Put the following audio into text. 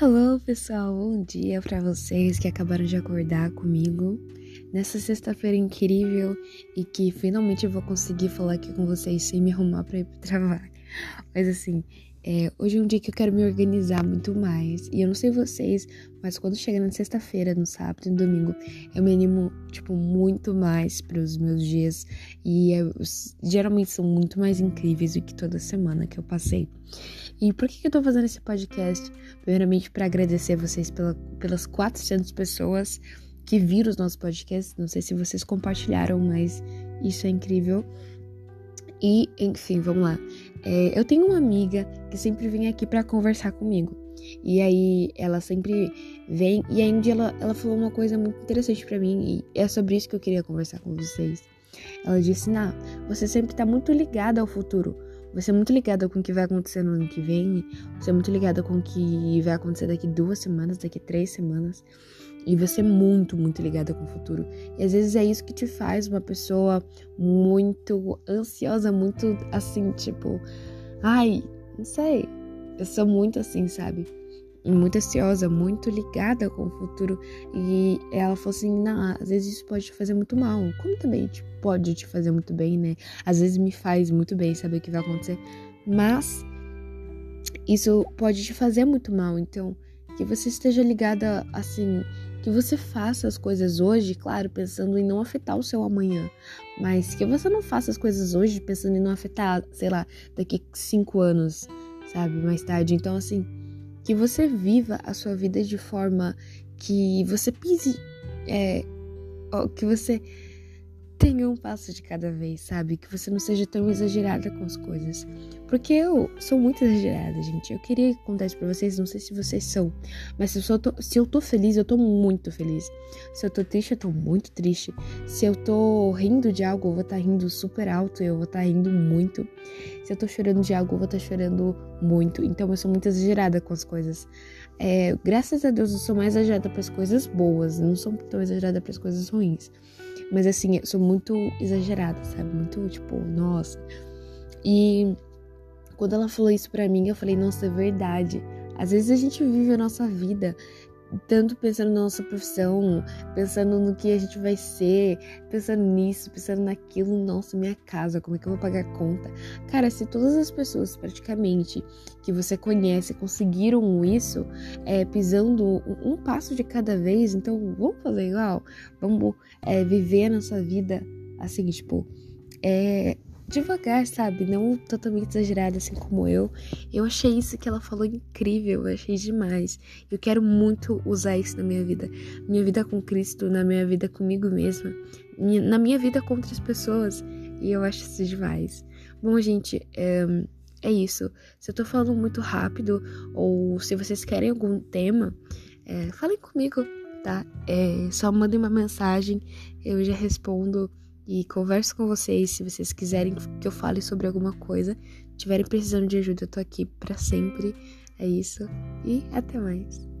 Hello, pessoal. Bom dia para vocês que acabaram de acordar comigo nessa sexta-feira incrível e que finalmente eu vou conseguir falar aqui com vocês sem me arrumar para ir pro trabalho. Mas assim, é, hoje é um dia que eu quero me organizar muito mais. E eu não sei vocês, mas quando chega na sexta-feira, no sábado e no domingo, eu me animo, tipo, muito mais para os meus dias. E eu, geralmente são muito mais incríveis do que toda semana que eu passei. E por que, eu tô fazendo esse podcast? Primeiramente, para agradecer vocês pela, pelas 400 pessoas que viram os nossos podcasts. Não sei se vocês compartilharam, mas isso é incrível. E, enfim, vamos lá. É, eu tenho uma amiga que sempre vem aqui para conversar comigo. E aí ela sempre vem. E dia ela, ela falou uma coisa muito interessante para mim. E é sobre isso que eu queria conversar com vocês. Ela disse: Nah, você sempre tá muito ligada ao futuro. Você é muito ligada com o que vai acontecer no ano que vem. Você é muito ligada com o que vai acontecer daqui duas semanas, daqui três semanas. E você é muito, muito ligada com o futuro. E às vezes é isso que te faz uma pessoa muito ansiosa, muito assim, tipo, ai, não sei. Eu sou muito assim, sabe? Muito ansiosa, muito ligada com o futuro. E ela falou assim: não, às vezes isso pode te fazer muito mal. Como também tipo, pode te fazer muito bem, né? Às vezes me faz muito bem saber o que vai acontecer. Mas isso pode te fazer muito mal. Então, que você esteja ligada assim que você faça as coisas hoje, claro, pensando em não afetar o seu amanhã, mas que você não faça as coisas hoje pensando em não afetar, sei lá, daqui cinco anos, sabe, mais tarde. Então, assim, que você viva a sua vida de forma que você pise, é, que você tenha um passo de cada vez, sabe? Que você não seja tão exagerada com as coisas. Porque eu sou muito exagerada, gente. Eu queria contar isso pra vocês, não sei se vocês são. Mas se eu, tô, se eu tô feliz, eu tô muito feliz. Se eu tô triste, eu tô muito triste. Se eu tô rindo de algo, eu vou estar tá rindo super alto, eu vou estar tá rindo muito. Se eu tô chorando de algo, eu vou estar tá chorando muito. Então eu sou muito exagerada com as coisas. É, graças a Deus eu sou mais exagerada para as coisas boas, não sou tão exagerada para as coisas ruins. Mas assim, eu sou muito exagerada, sabe? Muito tipo, nossa. E quando ela falou isso pra mim, eu falei, nossa, é verdade. Às vezes a gente vive a nossa vida tanto pensando na nossa profissão, pensando no que a gente vai ser, pensando nisso, pensando naquilo, nossa, minha casa, como é que eu vou pagar a conta? Cara, se todas as pessoas praticamente que você conhece conseguiram isso, é, pisando um, passo de cada vez, então vamos fazer igual, vamos é, viver a nossa vida assim, tipo, é, devagar, sabe? Não totalmente exagerada assim como eu. Eu achei isso que ela falou incrível, eu achei demais. Eu quero muito usar isso na minha vida. Minha vida com Cristo, na minha vida comigo mesma, na minha vida com outras pessoas. E eu acho isso demais. Bom, gente, é, é isso. Se eu tô falando muito rápido, ou se vocês querem algum tema, é, falem comigo, tá? É, só mandem uma mensagem, eu já respondo e converso com vocês se vocês quiserem que eu fale sobre alguma coisa. Tiverem precisando de ajuda, eu tô aqui para sempre. É isso e até mais.